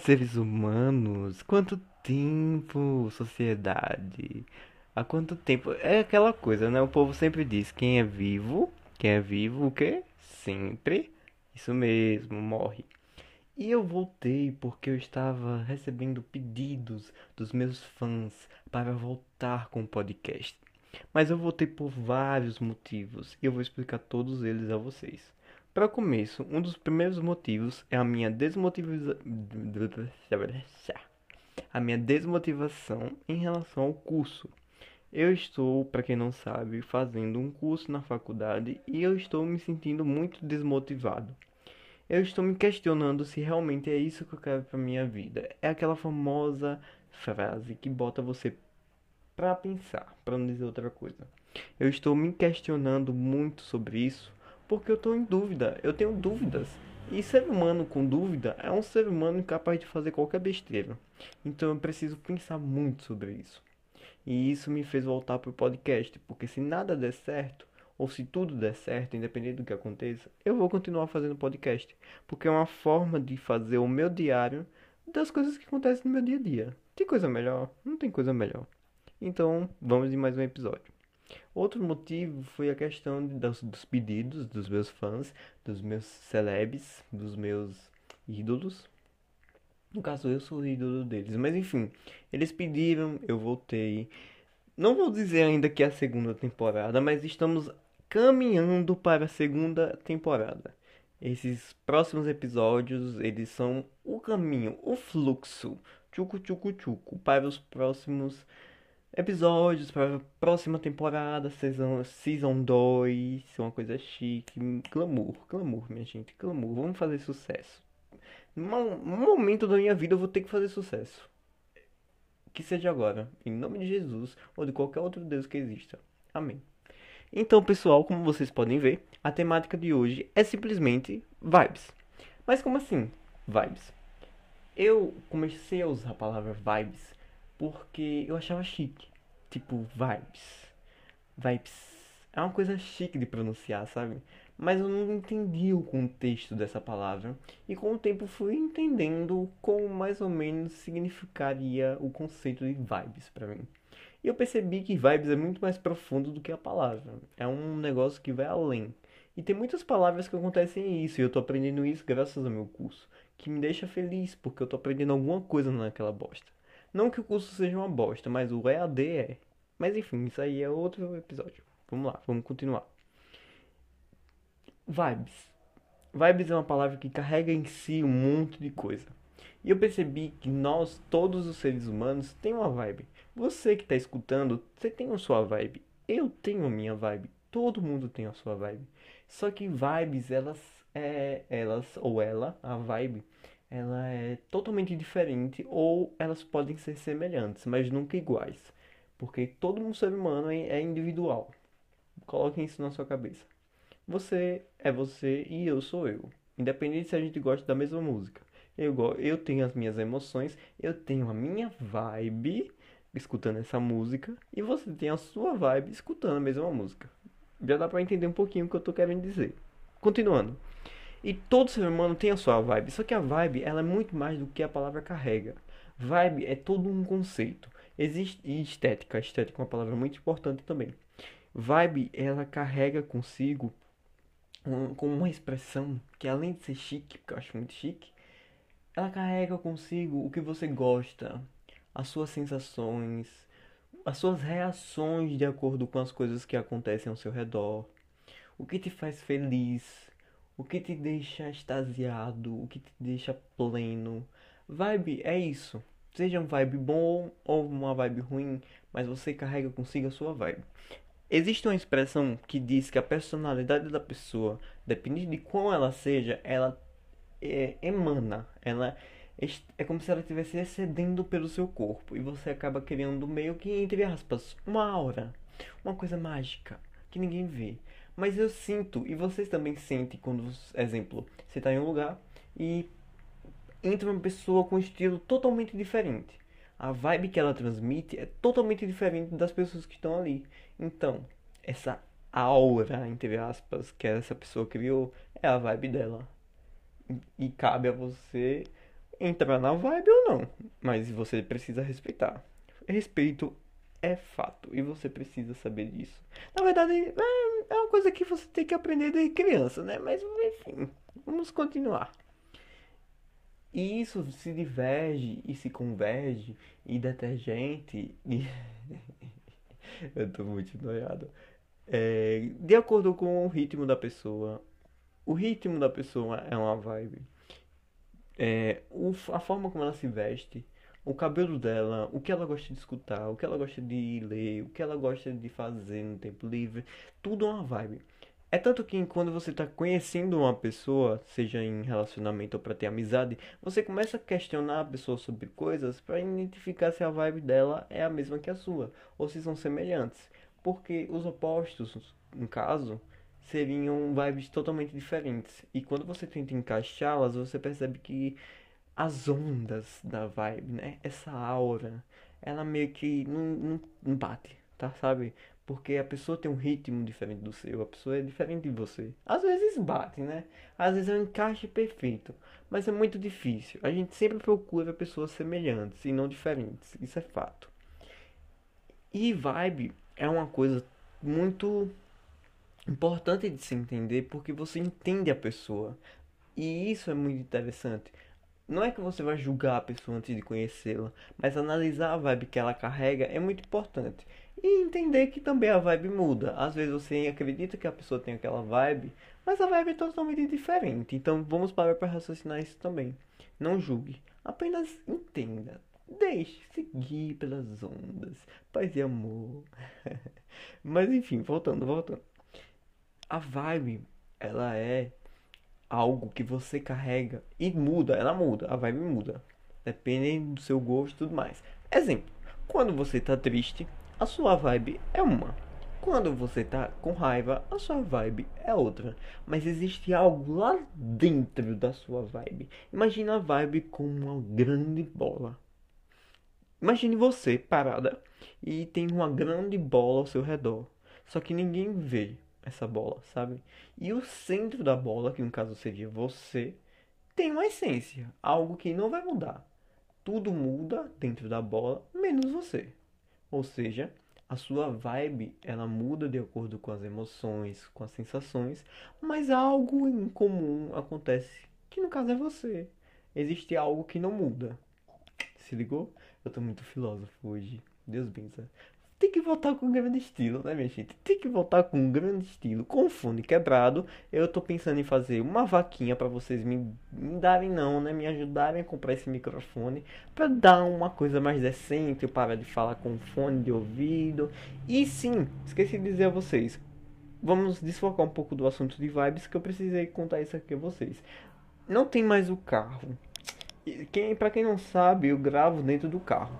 seres humanos! Quanto tempo, sociedade! Há quanto tempo? É aquela coisa, né? O povo sempre diz: quem é vivo, quem é vivo, o quê? Sempre. Isso mesmo, morre. E eu voltei porque eu estava recebendo pedidos dos meus fãs para voltar com o podcast. Mas eu voltei por vários motivos e eu vou explicar todos eles a vocês. Para começo, um dos primeiros motivos é a minha desmotivação a minha desmotivação em relação ao curso. Eu estou, para quem não sabe, fazendo um curso na faculdade e eu estou me sentindo muito desmotivado. Eu estou me questionando se realmente é isso que eu quero para minha vida. É aquela famosa frase que bota você para pensar, para não dizer outra coisa. Eu estou me questionando muito sobre isso porque eu estou em dúvida. Eu tenho dúvidas. E ser humano com dúvida é um ser humano incapaz de fazer qualquer besteira. Então eu preciso pensar muito sobre isso. E isso me fez voltar para o podcast, porque se nada der certo, ou se tudo der certo, independente do que aconteça, eu vou continuar fazendo podcast, porque é uma forma de fazer o meu diário das coisas que acontecem no meu dia a dia. Tem coisa melhor? Não tem coisa melhor. Então, vamos de mais um episódio. Outro motivo foi a questão dos, dos pedidos dos meus fãs, dos meus celebs, dos meus ídolos, no caso, eu sou o ídolo deles. Mas enfim, eles pediram, eu voltei. Não vou dizer ainda que é a segunda temporada, mas estamos caminhando para a segunda temporada. Esses próximos episódios, eles são o caminho, o fluxo, tchucu tchucu tchucu, para os próximos episódios, para a próxima temporada, season, season 2, uma coisa chique, glamour, glamour, minha gente, glamour, vamos fazer sucesso um momento da minha vida eu vou ter que fazer sucesso. Que seja agora, em nome de Jesus ou de qualquer outro Deus que exista. Amém. Então, pessoal, como vocês podem ver, a temática de hoje é simplesmente vibes. Mas como assim, vibes? Eu comecei a usar a palavra vibes porque eu achava chique. Tipo, vibes. Vibes. É uma coisa chique de pronunciar, sabe? mas eu não entendi o contexto dessa palavra e com o tempo fui entendendo como mais ou menos significaria o conceito de vibes para mim. E eu percebi que vibes é muito mais profundo do que a palavra. É um negócio que vai além. E tem muitas palavras que acontecem isso, e eu tô aprendendo isso graças ao meu curso, que me deixa feliz, porque eu tô aprendendo alguma coisa naquela bosta. Não que o curso seja uma bosta, mas o EAD é. Mas enfim, isso aí é outro episódio. Vamos lá, vamos continuar. Vibes. Vibes é uma palavra que carrega em si um monte de coisa. E eu percebi que nós, todos os seres humanos, tem uma vibe. Você que está escutando, você tem a sua vibe. Eu tenho a minha vibe. Todo mundo tem a sua vibe. Só que vibes, elas é, elas ou ela, a vibe, ela é totalmente diferente ou elas podem ser semelhantes, mas nunca iguais. Porque todo um ser humano é, é individual. Coloquem isso na sua cabeça. Você é você e eu sou eu. Independente se a gente gosta da mesma música. Eu, eu tenho as minhas emoções, eu tenho a minha vibe escutando essa música e você tem a sua vibe escutando a mesma música. Já dá pra entender um pouquinho o que eu tô querendo dizer. Continuando. E todo ser humano tem a sua vibe, só que a vibe ela é muito mais do que a palavra carrega. Vibe é todo um conceito. Existe e estética, estética é uma palavra muito importante também. Vibe ela carrega consigo com uma expressão que além de ser chique, porque eu acho muito chique, ela carrega consigo o que você gosta, as suas sensações, as suas reações de acordo com as coisas que acontecem ao seu redor, o que te faz feliz, o que te deixa extasiado, o que te deixa pleno. Vibe é isso. Seja um vibe bom ou uma vibe ruim, mas você carrega consigo a sua vibe. Existe uma expressão que diz que a personalidade da pessoa, dependendo de qual ela seja, ela é, emana, ela é como se ela estivesse excedendo pelo seu corpo e você acaba criando meio que, entre aspas, uma aura, uma coisa mágica que ninguém vê. Mas eu sinto, e vocês também sentem quando, exemplo, você está em um lugar e entra uma pessoa com um estilo totalmente diferente a vibe que ela transmite é totalmente diferente das pessoas que estão ali. Então, essa aura, entre aspas, que essa pessoa criou, é a vibe dela. E cabe a você entrar na vibe ou não, mas você precisa respeitar. Respeito é fato e você precisa saber disso. Na verdade, é, é uma coisa que você tem que aprender desde criança, né? Mas enfim, vamos continuar. E isso se diverge e se converge e detergente e eu tô muito noiado. É, de acordo com o ritmo da pessoa. O ritmo da pessoa é uma vibe. É, o, a forma como ela se veste, o cabelo dela, o que ela gosta de escutar, o que ela gosta de ler, o que ela gosta de fazer no tempo livre, tudo é uma vibe. É tanto que quando você está conhecendo uma pessoa, seja em relacionamento ou para ter amizade, você começa a questionar a pessoa sobre coisas para identificar se a vibe dela é a mesma que a sua ou se são semelhantes. Porque os opostos, no caso, seriam vibes totalmente diferentes. E quando você tenta encaixá-las, você percebe que as ondas da vibe, né? Essa aura, ela meio que não, não, bate, tá? Sabe? Porque a pessoa tem um ritmo diferente do seu, a pessoa é diferente de você. Às vezes bate, né? Às vezes é um encaixe perfeito, mas é muito difícil. A gente sempre procura pessoas semelhantes e não diferentes, isso é fato. E vibe é uma coisa muito importante de se entender porque você entende a pessoa. E isso é muito interessante. Não é que você vai julgar a pessoa antes de conhecê-la, mas analisar a vibe que ela carrega é muito importante. E entender que também a vibe muda. Às vezes você acredita que a pessoa tem aquela vibe, mas a vibe é totalmente diferente. Então vamos parar para raciocinar isso também. Não julgue, apenas entenda. Deixe seguir pelas ondas. Paz e amor. mas enfim, voltando, voltando. A vibe, ela é algo que você carrega e muda, ela muda, a vibe muda. Dependendo do seu gosto e tudo mais. Exemplo, quando você tá triste, a sua vibe é uma. Quando você tá com raiva, a sua vibe é outra. Mas existe algo lá dentro da sua vibe. Imagina a vibe como uma grande bola. Imagine você parada e tem uma grande bola ao seu redor. Só que ninguém vê essa bola, sabe? E o centro da bola, que no caso seria você, tem uma essência, algo que não vai mudar. Tudo muda dentro da bola, menos você. Ou seja, a sua vibe ela muda de acordo com as emoções, com as sensações, mas algo em comum acontece, que no caso é você. Existe algo que não muda. Se ligou? Eu tô muito filósofo hoje. Deus bença tem que voltar com grande estilo, né, minha gente? Tem que voltar com grande estilo, com fone quebrado. Eu tô pensando em fazer uma vaquinha para vocês me, me darem não, né? Me ajudarem a comprar esse microfone para dar uma coisa mais decente, eu parar de falar com fone de ouvido. E sim, esqueci de dizer a vocês, vamos desfocar um pouco do assunto de vibes que eu precisei contar isso aqui a vocês. Não tem mais o carro. Quem, para quem não sabe, eu gravo dentro do carro.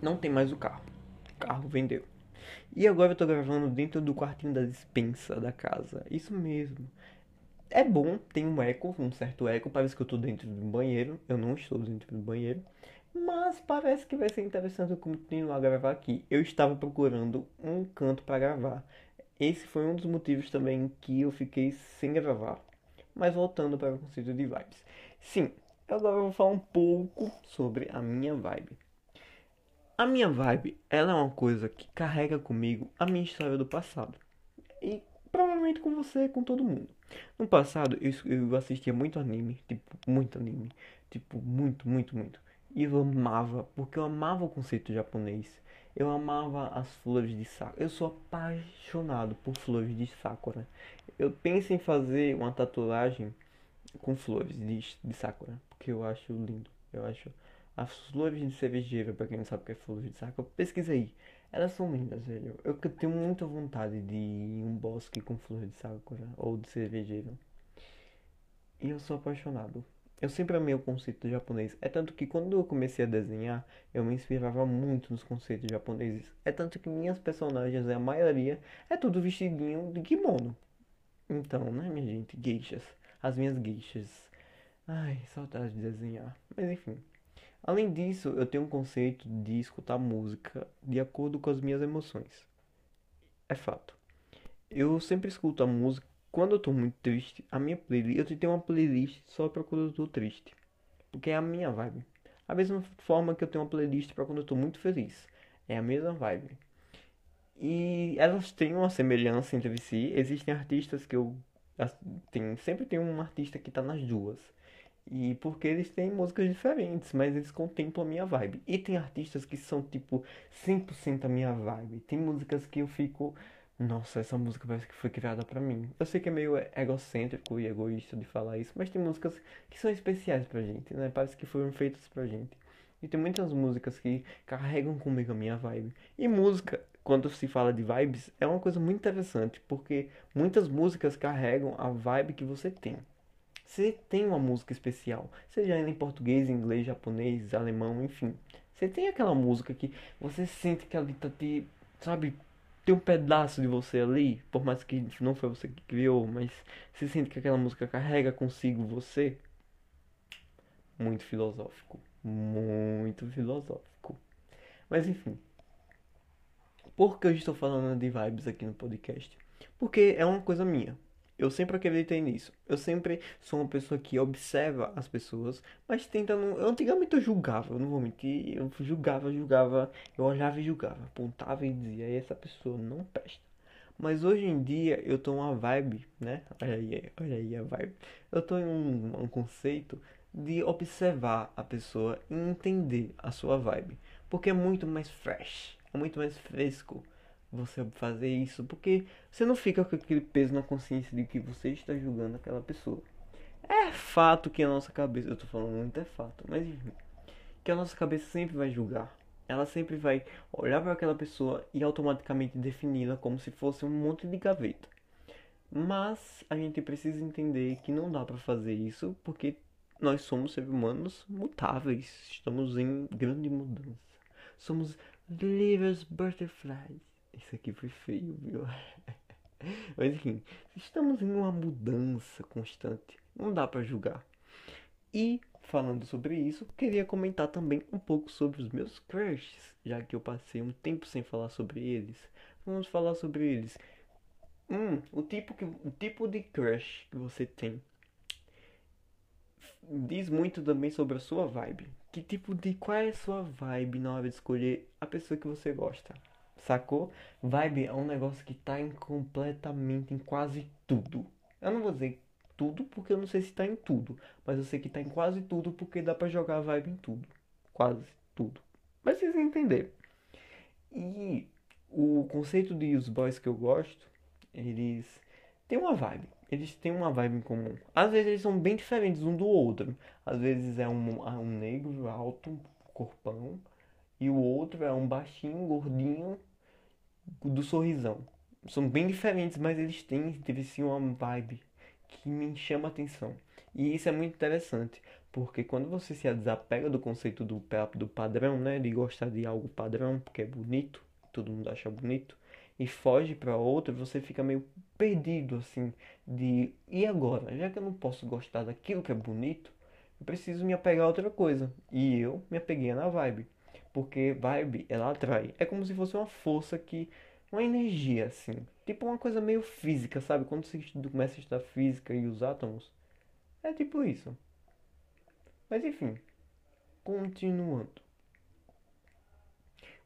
Não tem mais o carro carro vendeu. E agora eu tô gravando dentro do quartinho da dispensa da casa. Isso mesmo. É bom, tem um eco, um certo eco. Parece que eu tô dentro do banheiro. Eu não estou dentro do banheiro. Mas parece que vai ser interessante eu continuar a gravar aqui. Eu estava procurando um canto para gravar. Esse foi um dos motivos também que eu fiquei sem gravar. Mas voltando para o conceito de vibes. Sim, agora eu vou falar um pouco sobre a minha vibe. A minha vibe, ela é uma coisa que carrega comigo a minha história do passado. E provavelmente com você, com todo mundo. No passado, eu, eu assistia muito anime, tipo, muito anime. Tipo, muito, muito, muito. E eu amava, porque eu amava o conceito japonês. Eu amava as flores de sakura. Eu sou apaixonado por flores de sakura. Eu penso em fazer uma tatuagem com flores de, de sakura, porque eu acho lindo. Eu acho as flores de cervejeira, pra quem não sabe o que é flores de saco, pesquisa aí. Elas são lindas, velho. Eu tenho muita vontade de ir em um bosque com flores de sakura né? ou de cervejeira. E eu sou apaixonado. Eu sempre amei o conceito japonês. É tanto que quando eu comecei a desenhar, eu me inspirava muito nos conceitos japoneses. É tanto que minhas personagens, a maioria, é tudo vestidinho de kimono. Então, né, minha gente? Geixas. As minhas geixas. Ai, saudade de desenhar. Mas enfim. Além disso, eu tenho um conceito de escutar música de acordo com as minhas emoções. É fato. Eu sempre escuto a música quando eu tô muito triste. A minha playlist, eu tenho uma playlist só para quando eu tô triste. porque é a minha vibe. A mesma forma que eu tenho uma playlist para quando eu tô muito feliz. É a mesma vibe. E elas têm uma semelhança entre si. Existem artistas que eu tem, sempre tem um artista que tá nas duas. E porque eles têm músicas diferentes, mas eles contemplam a minha vibe. E tem artistas que são tipo 100% a minha vibe. Tem músicas que eu fico, nossa, essa música parece que foi criada para mim. Eu sei que é meio egocêntrico e egoísta de falar isso, mas tem músicas que são especiais pra gente, né? Parece que foram feitas pra gente. E tem muitas músicas que carregam comigo a minha vibe. E música, quando se fala de vibes, é uma coisa muito interessante, porque muitas músicas carregam a vibe que você tem. Você tem uma música especial, seja ela em português, inglês, japonês, alemão, enfim. Você tem aquela música que você sente que ela tá te, sabe, tem um pedaço de você ali, por mais que não foi você que criou, mas você sente que aquela música carrega consigo você. Muito filosófico muito filosófico. Mas enfim. Por que eu estou falando de vibes aqui no podcast? Porque é uma coisa minha. Eu sempre acreditei nisso. Eu sempre sou uma pessoa que observa as pessoas, mas tenta não. Antigamente eu julgava, eu não vou mentir. Eu julgava, julgava, eu olhava e julgava, apontava e dizia: essa pessoa não presta. Mas hoje em dia eu tô uma vibe, né? Olha aí, olha aí a vibe. Eu tô em um, um conceito de observar a pessoa e entender a sua vibe. Porque é muito mais fresh, é muito mais fresco você fazer isso, porque você não fica com aquele peso na consciência de que você está julgando aquela pessoa. É fato que a nossa cabeça, eu tô falando muito é fato, mas enfim, que a nossa cabeça sempre vai julgar. Ela sempre vai olhar para aquela pessoa e automaticamente defini-la como se fosse um monte de gaveta. Mas a gente precisa entender que não dá para fazer isso porque nós somos seres humanos mutáveis, estamos em grande mudança. Somos livres butterflies. Isso aqui foi feio, viu? Mas enfim, estamos em uma mudança constante. Não dá para julgar. E falando sobre isso, queria comentar também um pouco sobre os meus crushes, já que eu passei um tempo sem falar sobre eles. Vamos falar sobre eles. Hum, o tipo que o tipo de crush que você tem diz muito também sobre a sua vibe. Que tipo de qual é a sua vibe na hora de escolher a pessoa que você gosta? Sacou? Vibe é um negócio que tá em completamente em quase tudo. Eu não vou dizer tudo porque eu não sei se tá em tudo, mas eu sei que tá em quase tudo porque dá para jogar vibe em tudo. Quase tudo. Mas vocês entenderam. E o conceito de os boys que eu gosto, eles têm uma vibe eles têm uma vibe em comum. Às vezes eles são bem diferentes um do outro. Às vezes é um, um negro alto, corpão, e o outro é um baixinho, gordinho, do sorrisão. São bem diferentes, mas eles têm, teve sim uma vibe que me chama a atenção. E isso é muito interessante, porque quando você se desapega do conceito do, do padrão, né, de gostar de algo padrão, porque é bonito, todo mundo acha bonito, e foge para outra, você fica meio perdido assim de e agora, já que eu não posso gostar daquilo que é bonito, eu preciso me apegar a outra coisa. E eu me apeguei na vibe, porque vibe ela atrai. É como se fosse uma força que uma energia assim, tipo uma coisa meio física, sabe? Quando você começa a estudar física e os átomos, é tipo isso. Mas enfim, continuando.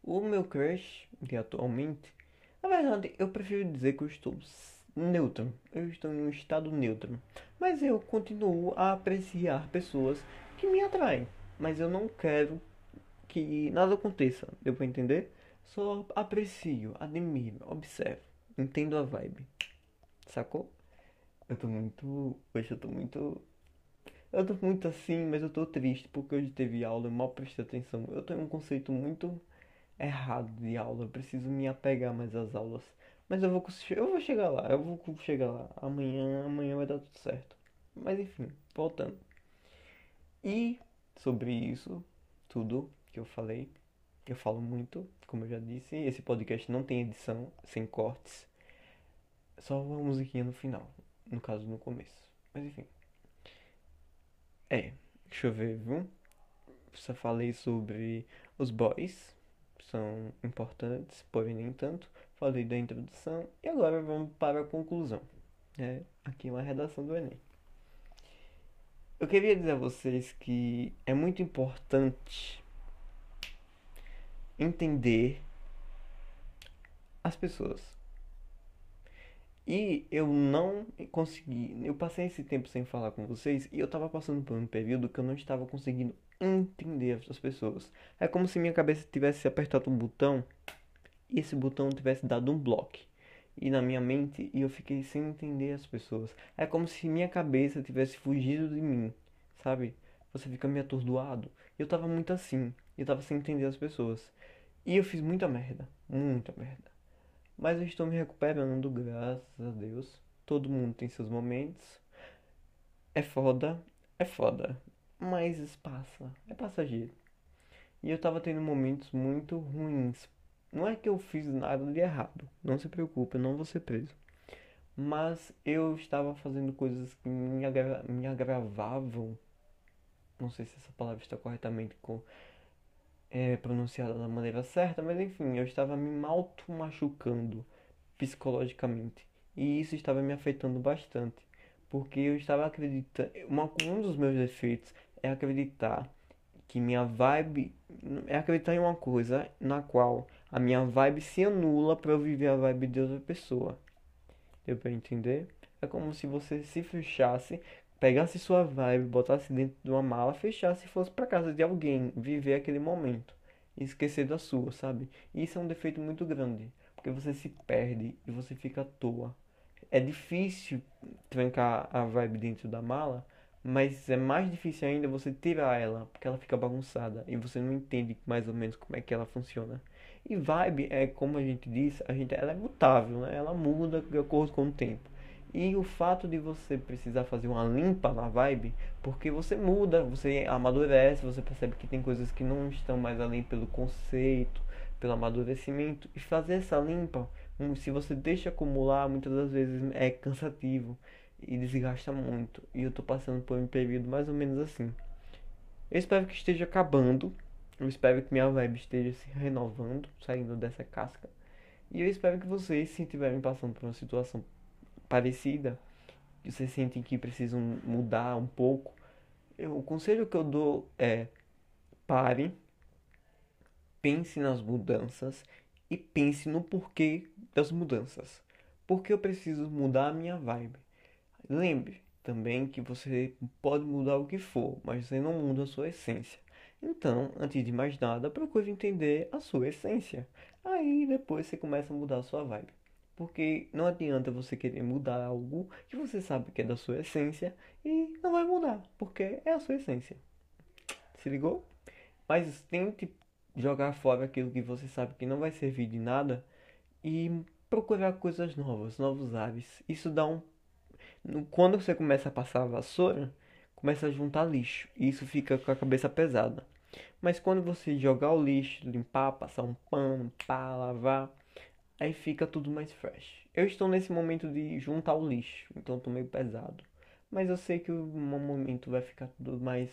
O meu crush de atualmente na verdade, eu prefiro dizer que eu estou neutro. Eu estou em um estado neutro. Mas eu continuo a apreciar pessoas que me atraem. Mas eu não quero que nada aconteça. Deu pra entender? Só aprecio, admiro, observo. Entendo a vibe. Sacou? Eu tô muito. Hoje eu tô muito. Eu tô muito assim, mas eu tô triste porque hoje teve aula, eu mal prestei atenção. Eu tenho um conceito muito errado de aula. Eu preciso me apegar mais às aulas. Mas eu vou, eu vou chegar lá, eu vou chegar lá. Amanhã, amanhã vai dar tudo certo. Mas enfim, voltando. E sobre isso, tudo que eu falei, eu falo muito, como eu já disse. Esse podcast não tem edição, sem cortes. Só uma musiquinha no final. No caso, no começo. Mas enfim. É, deixa eu ver, viu? Só falei sobre os boys são importantes, porém nem tanto. Falei da introdução e agora vamos para a conclusão. É, aqui é uma redação do Enem. eu queria dizer a vocês que é muito importante entender as pessoas. E eu não consegui. Eu passei esse tempo sem falar com vocês e eu tava passando por um período que eu não estava conseguindo entender as pessoas. É como se minha cabeça tivesse apertado um botão e esse botão tivesse dado um bloco e na minha mente e eu fiquei sem entender as pessoas. É como se minha cabeça tivesse fugido de mim, sabe? Você fica meio atordoado. Eu tava muito assim, eu tava sem entender as pessoas. E eu fiz muita merda, muita merda. Mas eu estou me recuperando, graças a Deus. Todo mundo tem seus momentos. É foda, é foda. Mas passa, é passageiro. E eu tava tendo momentos muito ruins não é que eu fiz nada de errado, não se preocupe, eu não vou ser preso. Mas eu estava fazendo coisas que me, agra me agravavam. Não sei se essa palavra está corretamente com, é, pronunciada da maneira certa, mas enfim, eu estava me auto-machucando psicologicamente. E isso estava me afetando bastante. Porque eu estava acreditando. um dos meus defeitos é acreditar que minha vibe. É acreditar em uma coisa na qual a minha vibe se anula para eu viver a vibe de outra pessoa. Deu pra entender? É como se você se fechasse, pegasse sua vibe, botasse dentro de uma mala, fechasse e fosse para casa de alguém, viver aquele momento e esquecer da sua, sabe? Isso é um defeito muito grande, porque você se perde e você fica à toa. É difícil trancar a vibe dentro da mala, mas é mais difícil ainda você tirar ela, porque ela fica bagunçada e você não entende mais ou menos como é que ela funciona. E vibe é como a gente disse, a gente ela é mutável, né? Ela muda de acordo com o tempo. E o fato de você precisar fazer uma limpa na vibe, porque você muda, você amadurece, você percebe que tem coisas que não estão mais além pelo conceito, pelo amadurecimento. E fazer essa limpa, se você deixa acumular, muitas das vezes é cansativo e desgasta muito. E eu tô passando por um período mais ou menos assim. Eu espero que esteja acabando eu espero que minha vibe esteja se renovando, saindo dessa casca. E eu espero que vocês, se estiverem passando por uma situação parecida, que vocês sentem que precisam mudar um pouco, eu, o conselho que eu dou é pare, pense nas mudanças e pense no porquê das mudanças. Porque eu preciso mudar a minha vibe. Lembre também que você pode mudar o que for, mas você não muda a sua essência. Então, antes de mais nada, procure entender a sua essência. Aí depois você começa a mudar a sua vibe. Porque não adianta você querer mudar algo que você sabe que é da sua essência e não vai mudar, porque é a sua essência. Se ligou? Mas tente jogar fora aquilo que você sabe que não vai servir de nada e procurar coisas novas, novos ares. Isso dá um. Quando você começa a passar a vassoura, começa a juntar lixo. E isso fica com a cabeça pesada. Mas quando você jogar o lixo, limpar, passar um pano, pá, lavar, aí fica tudo mais fresh. Eu estou nesse momento de juntar o lixo, então estou meio pesado. Mas eu sei que o momento vai ficar tudo mais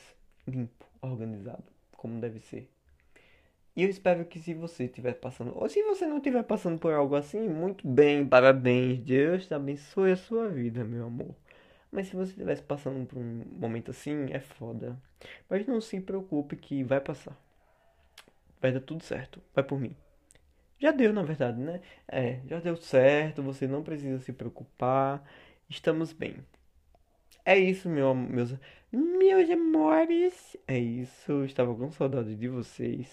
limpo, organizado, como deve ser. E eu espero que se você estiver passando, ou se você não estiver passando por algo assim, muito bem, parabéns. Deus abençoe a sua vida, meu amor. Mas se você estivesse passando por um momento assim, é foda. Mas não se preocupe que vai passar. Vai dar tudo certo. Vai por mim. Já deu, na verdade, né? É, já deu certo, você não precisa se preocupar. Estamos bem. É isso, meu, meus, meus amores. É isso. Eu estava com saudade de vocês.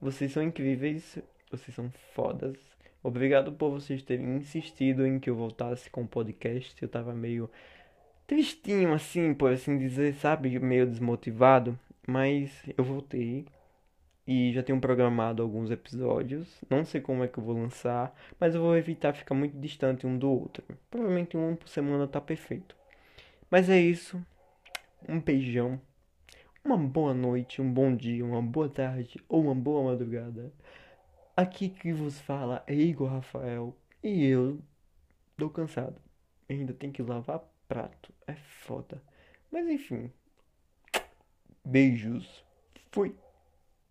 Vocês são incríveis. Vocês são fodas. Obrigado por vocês terem insistido em que eu voltasse com o podcast. Eu tava meio tristinho assim, por assim dizer, sabe? Meio desmotivado. Mas eu voltei. E já tenho programado alguns episódios. Não sei como é que eu vou lançar. Mas eu vou evitar ficar muito distante um do outro. Provavelmente um por semana tá perfeito. Mas é isso. Um beijão. Uma boa noite, um bom dia, uma boa tarde ou uma boa madrugada. Aqui que vos fala é Igor Rafael. E eu tô cansado. ainda tenho que lavar prato. É foda. Mas enfim. Beijos. Fui.